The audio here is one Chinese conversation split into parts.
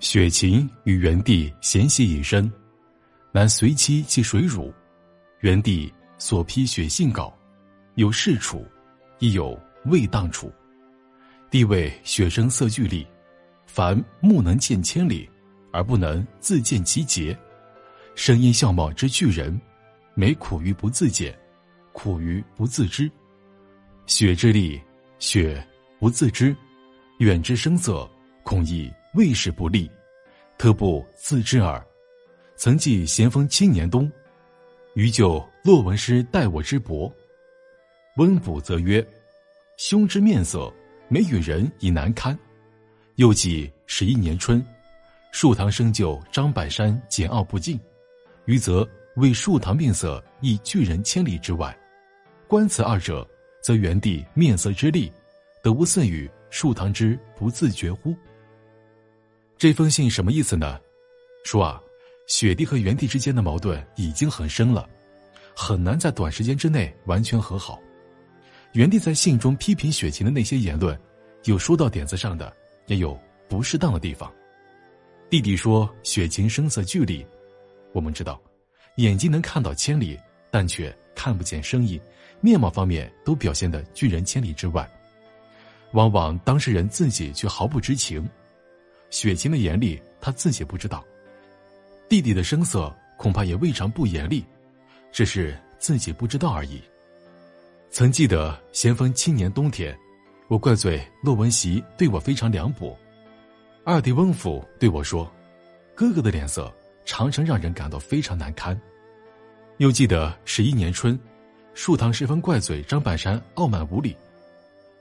雪晴与元帝嫌隙已深，乃随妻其水乳。元帝所批雪信稿，有事处，亦有未当处。帝谓雪生色俱厉，凡目能见千里，而不能自见其节。声音相貌之巨人，每苦于不自见，苦于不自知。雪之力，雪不自知，远之声色，恐亦未始不利，特不自知耳。曾记咸丰七年冬。余就骆文师待我之薄，温补则曰：“兄之面色，每与人已难堪。”又记十一年春，树堂生就张百山简傲不敬，余则为树堂面色亦拒人千里之外。观此二者，则元帝面色之力，得无似与树堂之不自觉乎？这封信什么意思呢？说啊。雪帝和元帝之间的矛盾已经很深了，很难在短时间之内完全和好。元帝在信中批评雪晴的那些言论，有说到点子上的，也有不适当的地方。弟弟说雪晴声色俱厉，我们知道，眼睛能看到千里，但却看不见声音，面貌方面都表现的拒人千里之外。往往当事人自己却毫不知情，雪晴的严厉他自己不知道。弟弟的声色恐怕也未尝不严厉，只是自己不知道而已。曾记得咸丰七年冬天，我怪罪骆文席对我非常凉薄，二弟翁府对我说：“哥哥的脸色常常让人感到非常难堪。”又记得十一年春，树堂十分怪罪张百山傲慢无礼，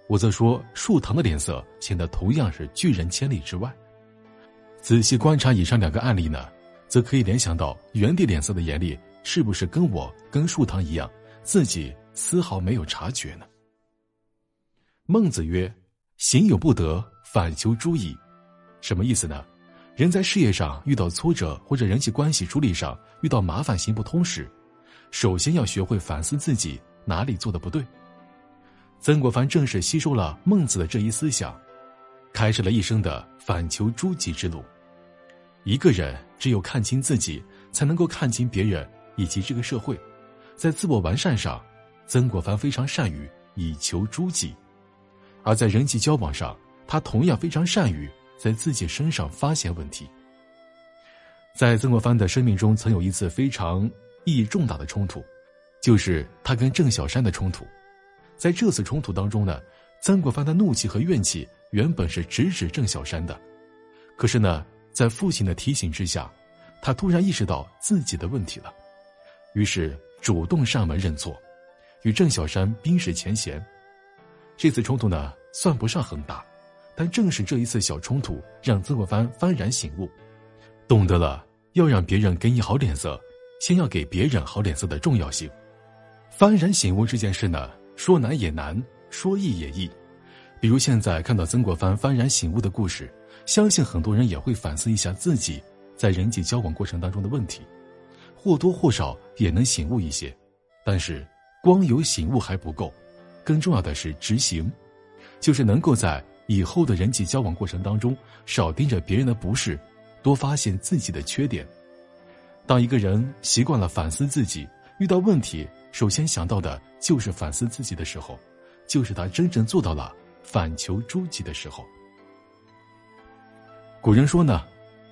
我则说树堂的脸色显得同样是拒人千里之外。仔细观察以上两个案例呢？则可以联想到元帝脸色的严厉，是不是跟我跟树堂一样，自己丝毫没有察觉呢？孟子曰：“行有不得，反求诸矣。”什么意思呢？人在事业上遇到挫折，或者人际关系处理上遇到麻烦行不通时，首先要学会反思自己哪里做的不对。曾国藩正是吸收了孟子的这一思想，开始了一生的反求诸己之路。一个人只有看清自己，才能够看清别人以及这个社会。在自我完善上，曾国藩非常善于以求诸己；而在人际交往上，他同样非常善于在自己身上发现问题。在曾国藩的生命中，曾有一次非常意义重大的冲突，就是他跟郑小山的冲突。在这次冲突当中呢，曾国藩的怒气和怨气原本是直指郑小山的，可是呢。在父亲的提醒之下，他突然意识到自己的问题了，于是主动上门认错，与郑小山冰释前嫌。这次冲突呢，算不上很大，但正是这一次小冲突，让曾国藩幡然醒悟，懂得了要让别人给你好脸色，先要给别人好脸色的重要性。幡然醒悟这件事呢，说难也难，说易也易。比如现在看到曾国藩幡然醒悟的故事。相信很多人也会反思一下自己在人际交往过程当中的问题，或多或少也能醒悟一些。但是光有醒悟还不够，更重要的是执行，就是能够在以后的人际交往过程当中少盯着别人的不是，多发现自己的缺点。当一个人习惯了反思自己，遇到问题首先想到的就是反思自己的时候，就是他真正做到了反求诸己的时候。古人说呢，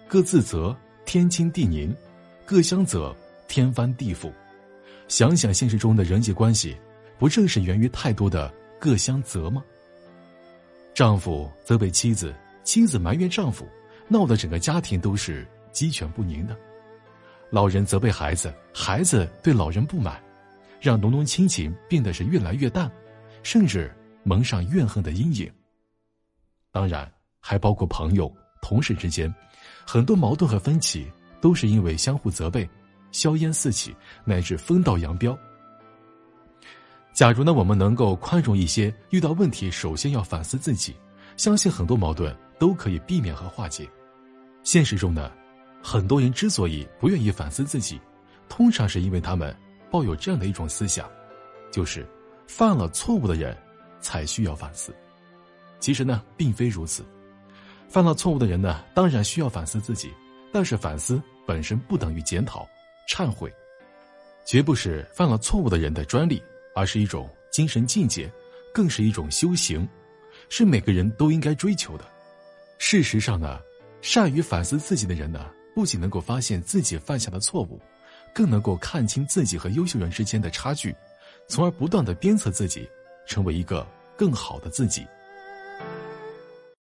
各自责天清地宁，各相责天翻地覆。想想现实中的人际关系，不正是源于太多的各相责吗？丈夫责备妻子，妻子埋怨丈夫，闹得整个家庭都是鸡犬不宁的。老人责备孩子，孩子对老人不满，让浓浓亲情变得是越来越淡，甚至蒙上怨恨的阴影。当然，还包括朋友。同事之间，很多矛盾和分歧都是因为相互责备，硝烟四起，乃至分道扬镳。假如呢，我们能够宽容一些，遇到问题首先要反思自己，相信很多矛盾都可以避免和化解。现实中呢，很多人之所以不愿意反思自己，通常是因为他们抱有这样的一种思想，就是犯了错误的人才需要反思。其实呢，并非如此。犯了错误的人呢，当然需要反思自己，但是反思本身不等于检讨、忏悔，绝不是犯了错误的人的专利，而是一种精神境界，更是一种修行，是每个人都应该追求的。事实上呢，善于反思自己的人呢，不仅能够发现自己犯下的错误，更能够看清自己和优秀人之间的差距，从而不断的鞭策自己，成为一个更好的自己。